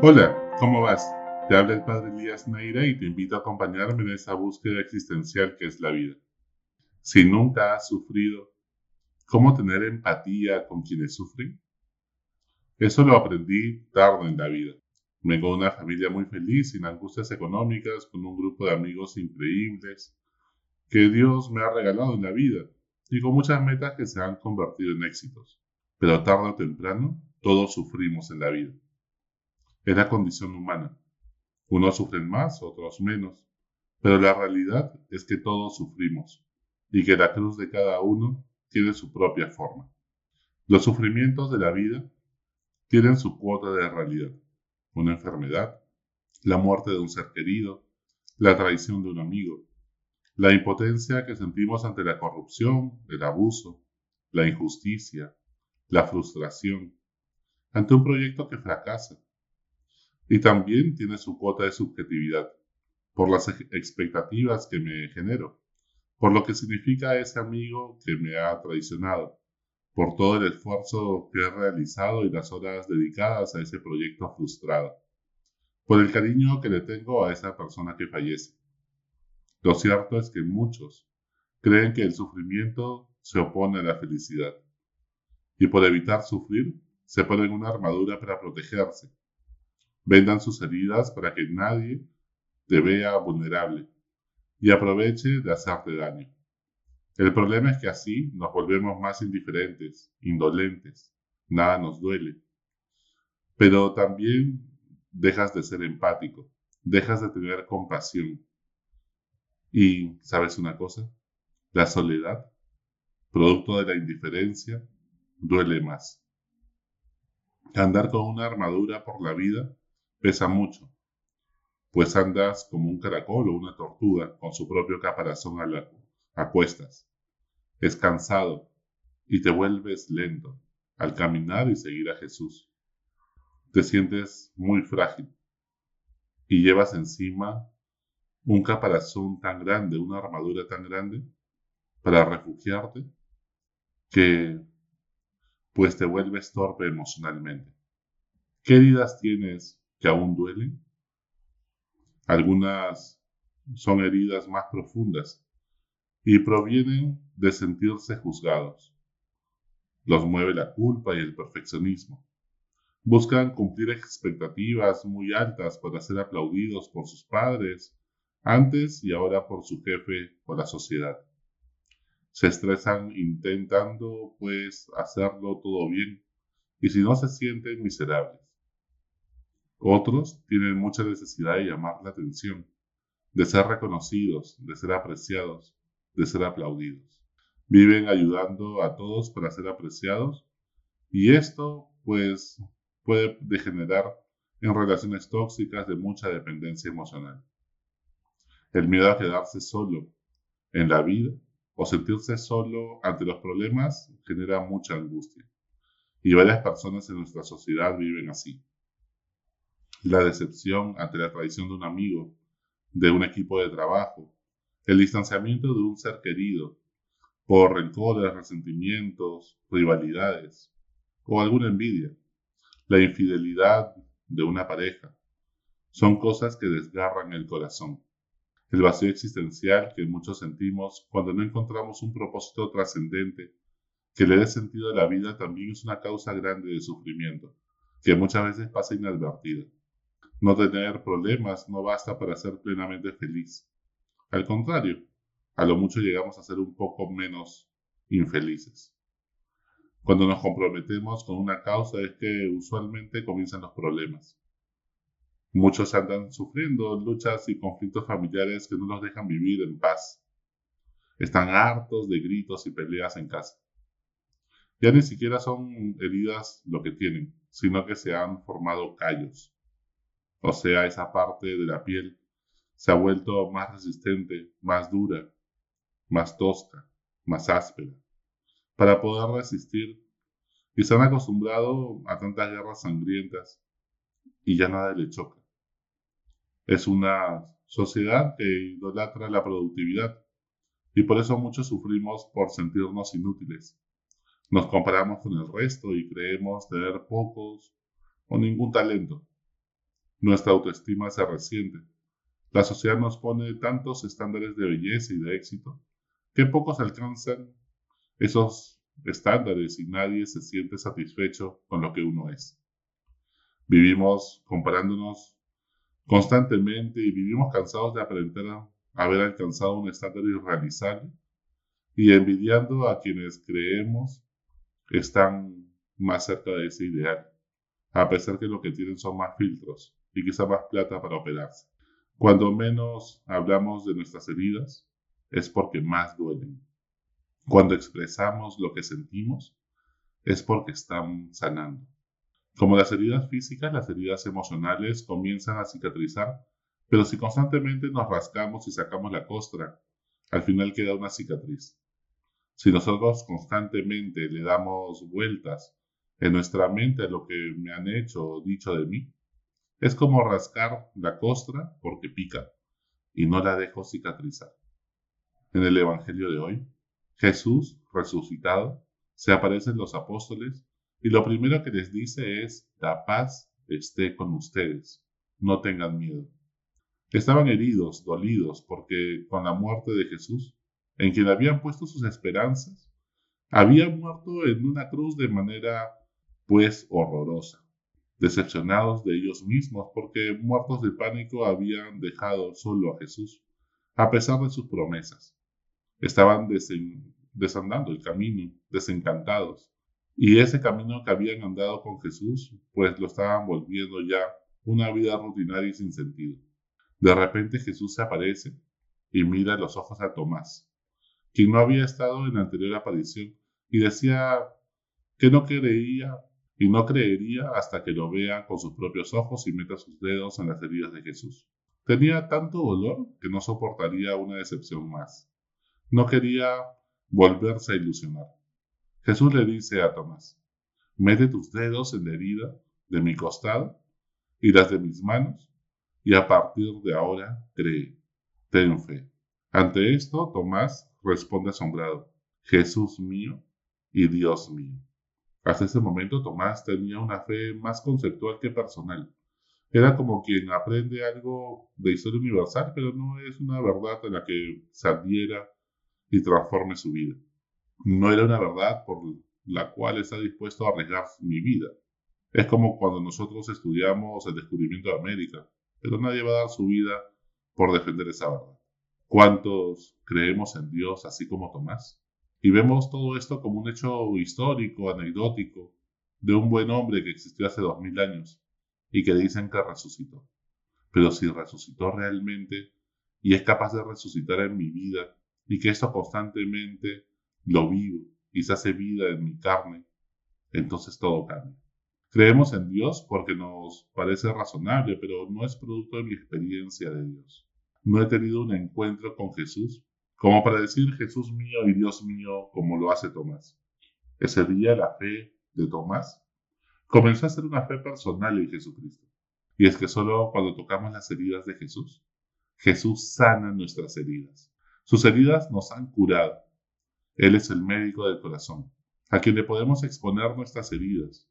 Hola, ¿cómo vas? Te habla el Padre Elías Neira y te invito a acompañarme en esa búsqueda existencial que es la vida. Si nunca has sufrido, ¿cómo tener empatía con quienes sufren? Eso lo aprendí tarde en la vida. Vengo de una familia muy feliz, sin angustias económicas, con un grupo de amigos increíbles que Dios me ha regalado en la vida y con muchas metas que se han convertido en éxitos. Pero tarde o temprano, todos sufrimos en la vida. Es la condición humana. Unos sufren más, otros menos, pero la realidad es que todos sufrimos y que la cruz de cada uno tiene su propia forma. Los sufrimientos de la vida tienen su cuota de realidad. Una enfermedad, la muerte de un ser querido, la traición de un amigo, la impotencia que sentimos ante la corrupción, el abuso, la injusticia, la frustración, ante un proyecto que fracasa, y también tiene su cuota de subjetividad, por las expectativas que me genero, por lo que significa ese amigo que me ha traicionado, por todo el esfuerzo que he realizado y las horas dedicadas a ese proyecto frustrado, por el cariño que le tengo a esa persona que fallece. Lo cierto es que muchos creen que el sufrimiento se opone a la felicidad, y por evitar sufrir se ponen una armadura para protegerse, vendan sus heridas para que nadie te vea vulnerable y aproveche de hacerte daño. El problema es que así nos volvemos más indiferentes, indolentes, nada nos duele. Pero también dejas de ser empático, dejas de tener compasión. Y, ¿sabes una cosa? La soledad, producto de la indiferencia, duele más. Andar con una armadura por la vida pesa mucho, pues andas como un caracol o una tortuga con su propio caparazón a, la, cuestas. Es cansado y te vuelves lento al caminar y seguir a Jesús. Te sientes muy frágil y llevas encima un caparazón tan grande, una armadura tan grande para refugiarte que pues te vuelves torpe emocionalmente. ¿Qué heridas tienes que aún duelen. Algunas son heridas más profundas y provienen de sentirse juzgados. Los mueve la culpa y el perfeccionismo. Buscan cumplir expectativas muy altas para ser aplaudidos por sus padres, antes y ahora por su jefe o la sociedad. Se estresan intentando, pues, hacerlo todo bien, y si no se sienten miserables. Otros tienen mucha necesidad de llamar la atención, de ser reconocidos, de ser apreciados, de ser aplaudidos. Viven ayudando a todos para ser apreciados y esto pues puede degenerar en relaciones tóxicas de mucha dependencia emocional. El miedo a quedarse solo en la vida o sentirse solo ante los problemas genera mucha angustia. Y varias personas en nuestra sociedad viven así la decepción ante la traición de un amigo, de un equipo de trabajo, el distanciamiento de un ser querido, por rencores, resentimientos, rivalidades o alguna envidia, la infidelidad de una pareja, son cosas que desgarran el corazón. El vacío existencial que muchos sentimos cuando no encontramos un propósito trascendente que le dé sentido a la vida también es una causa grande de sufrimiento, que muchas veces pasa inadvertida. No tener problemas no basta para ser plenamente feliz. Al contrario, a lo mucho llegamos a ser un poco menos infelices. Cuando nos comprometemos con una causa es que usualmente comienzan los problemas. Muchos andan sufriendo luchas y conflictos familiares que no los dejan vivir en paz. Están hartos de gritos y peleas en casa. Ya ni siquiera son heridas lo que tienen, sino que se han formado callos o sea, esa parte de la piel se ha vuelto más resistente, más dura, más tosca, más áspera, para poder resistir. Y se han acostumbrado a tantas guerras sangrientas y ya nada le choca. Es una sociedad que idolatra la productividad y por eso muchos sufrimos por sentirnos inútiles. Nos comparamos con el resto y creemos tener pocos o ningún talento Nuestra autoestima se resiente. La sociedad nos pone tantos estándares de belleza y de éxito que pocos alcanzan esos estándares y nadie se siente satisfecho con lo que uno es. Vivimos comparándonos constantemente y vivimos cansados de aprender a haber alcanzado un estándar irrealizable y envidiando a quienes creemos están más cerca de ese ideal, a pesar que lo que tienen son más filtros y quizá más plata para operarse. Cuando menos hablamos de nuestras heridas, es porque más duelen. Cuando expresamos lo que sentimos, es porque están sanando. Como las heridas físicas, las heridas emocionales comienzan a cicatrizar, pero si constantemente nos rascamos y sacamos la costra, al final queda una cicatriz. Si nosotros constantemente le damos vueltas en nuestra mente a lo que me han hecho o dicho de mí, es como rascar la costra porque pica y no la dejo cicatrizar. En el Evangelio de hoy, Jesús, resucitado, se aparece en los apóstoles y lo primero que les dice es, la paz esté con ustedes, no tengan miedo. Estaban heridos, dolidos, porque con la muerte de Jesús, en quien habían puesto sus esperanzas, había muerto en una cruz de manera, pues, horrorosa decepcionados de ellos mismos porque muertos de pánico habían dejado solo a Jesús, a pesar de sus promesas. Estaban desandando el camino, desencantados, y ese camino que habían andado con Jesús, pues lo estaban volviendo ya una vida rutinaria y sin sentido. De repente Jesús se aparece y mira los ojos a Tomás, quien no había estado en la anterior aparición, y decía que no creía y no creería hasta que lo vea con sus propios ojos y meta sus dedos en las heridas de Jesús. Tenía tanto dolor que no soportaría una decepción más. No quería volverse a ilusionar. Jesús le dice a Tomás, mete tus dedos en la herida de mi costado y las de mis manos, y a partir de ahora cree, ten fe. Ante esto, Tomás responde asombrado, Jesús mío y Dios mío. Hasta ese momento Tomás tenía una fe más conceptual que personal. Era como quien aprende algo de historia universal, pero no es una verdad en la que se adhiera y transforme su vida. No era una verdad por la cual está dispuesto a arriesgar mi vida. Es como cuando nosotros estudiamos el descubrimiento de América, pero nadie va a dar su vida por defender esa verdad. ¿Cuántos creemos en Dios así como Tomás? Y vemos todo esto como un hecho histórico, anecdótico, de un buen hombre que existió hace dos mil años y que dicen que resucitó. Pero si resucitó realmente y es capaz de resucitar en mi vida y que esto constantemente lo vivo y se hace vida en mi carne, entonces todo cambia. Creemos en Dios porque nos parece razonable, pero no es producto de mi experiencia de Dios. No he tenido un encuentro con Jesús como para decir Jesús mío y Dios mío, como lo hace Tomás. Ese día la fe de Tomás comenzó a ser una fe personal en Jesucristo. Y es que solo cuando tocamos las heridas de Jesús, Jesús sana nuestras heridas. Sus heridas nos han curado. Él es el médico del corazón, a quien le podemos exponer nuestras heridas,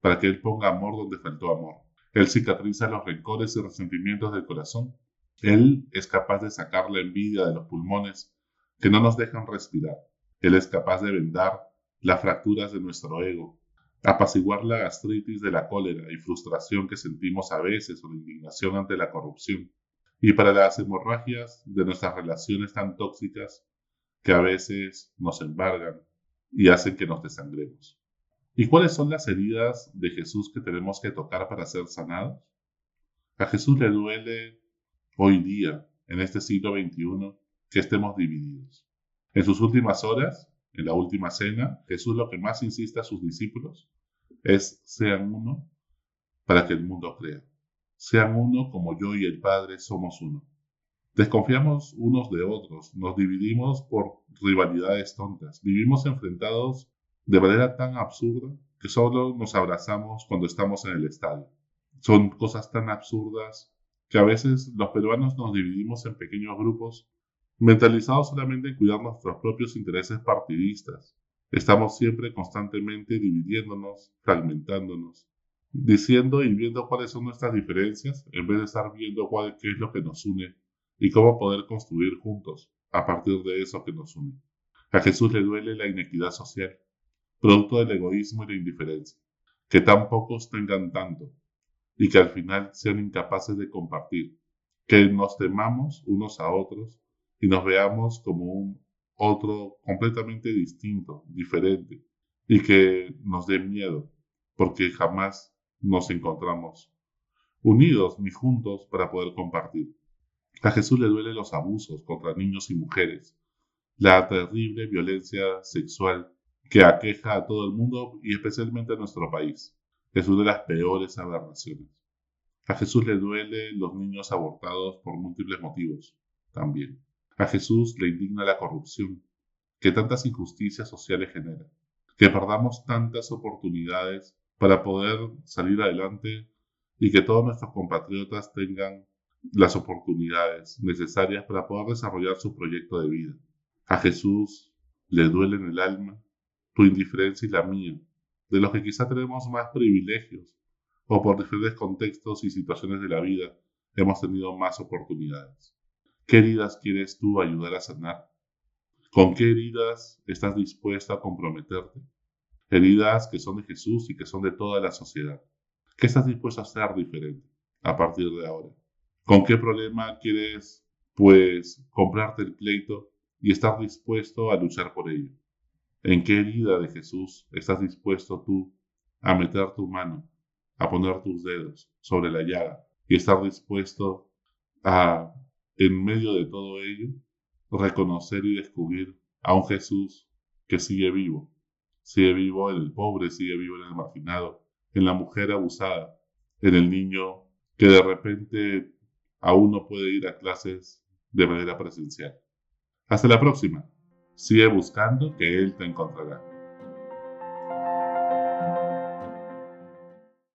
para que Él ponga amor donde faltó amor. Él cicatriza los rencores y resentimientos del corazón él es capaz de sacar la envidia de los pulmones que no nos dejan respirar. Él es capaz de vendar las fracturas de nuestro ego, apaciguar la gastritis de la cólera y frustración que sentimos a veces o la indignación ante la corrupción, y para las hemorragias de nuestras relaciones tan tóxicas que a veces nos embargan y hacen que nos desangremos. ¿Y cuáles son las heridas de Jesús que tenemos que tocar para ser sanados? A Jesús le duele hoy día, en este siglo XXI, que estemos divididos. En sus últimas horas, en la última cena, Jesús lo que más insiste a sus discípulos es sean uno para que el mundo crea. Sean uno como yo y el Padre somos uno. Desconfiamos unos de otros, nos dividimos por rivalidades tontas, vivimos enfrentados de manera tan absurda que solo nos abrazamos cuando estamos en el estadio. Son cosas tan absurdas que a veces los peruanos nos dividimos en pequeños grupos, mentalizados solamente en cuidar nuestros propios intereses partidistas. Estamos siempre constantemente dividiéndonos, fragmentándonos, diciendo y viendo cuáles son nuestras diferencias, en vez de estar viendo cuál, qué es lo que nos une y cómo poder construir juntos a partir de eso que nos une. A Jesús le duele la inequidad social, producto del egoísmo y la indiferencia, que tan pocos tengan tanto y que al final sean incapaces de compartir, que nos temamos unos a otros y nos veamos como un otro completamente distinto, diferente, y que nos dé miedo, porque jamás nos encontramos unidos ni juntos para poder compartir. A Jesús le duelen los abusos contra niños y mujeres, la terrible violencia sexual que aqueja a todo el mundo y especialmente a nuestro país. Es una de las peores aberraciones. A Jesús le duele los niños abortados por múltiples motivos también. A Jesús le indigna la corrupción, que tantas injusticias sociales genera, que perdamos tantas oportunidades para poder salir adelante y que todos nuestros compatriotas tengan las oportunidades necesarias para poder desarrollar su proyecto de vida. A Jesús le duele el alma tu indiferencia y la mía, de los que quizá tenemos más privilegios o por diferentes contextos y situaciones de la vida hemos tenido más oportunidades. ¿Qué heridas quieres tú ayudar a sanar? ¿Con qué heridas estás dispuesta a comprometerte? Heridas que son de Jesús y que son de toda la sociedad. ¿Qué estás dispuesto a hacer diferente a partir de ahora? ¿Con qué problema quieres, pues, comprarte el pleito y estar dispuesto a luchar por ello? ¿En qué herida de Jesús estás dispuesto tú a meter tu mano, a poner tus dedos sobre la llaga y estar dispuesto a, en medio de todo ello, reconocer y descubrir a un Jesús que sigue vivo? Sigue vivo en el pobre, sigue vivo en el marginado, en la mujer abusada, en el niño que de repente aún no puede ir a clases de manera presencial. Hasta la próxima. Sigue buscando que Él te encontrará.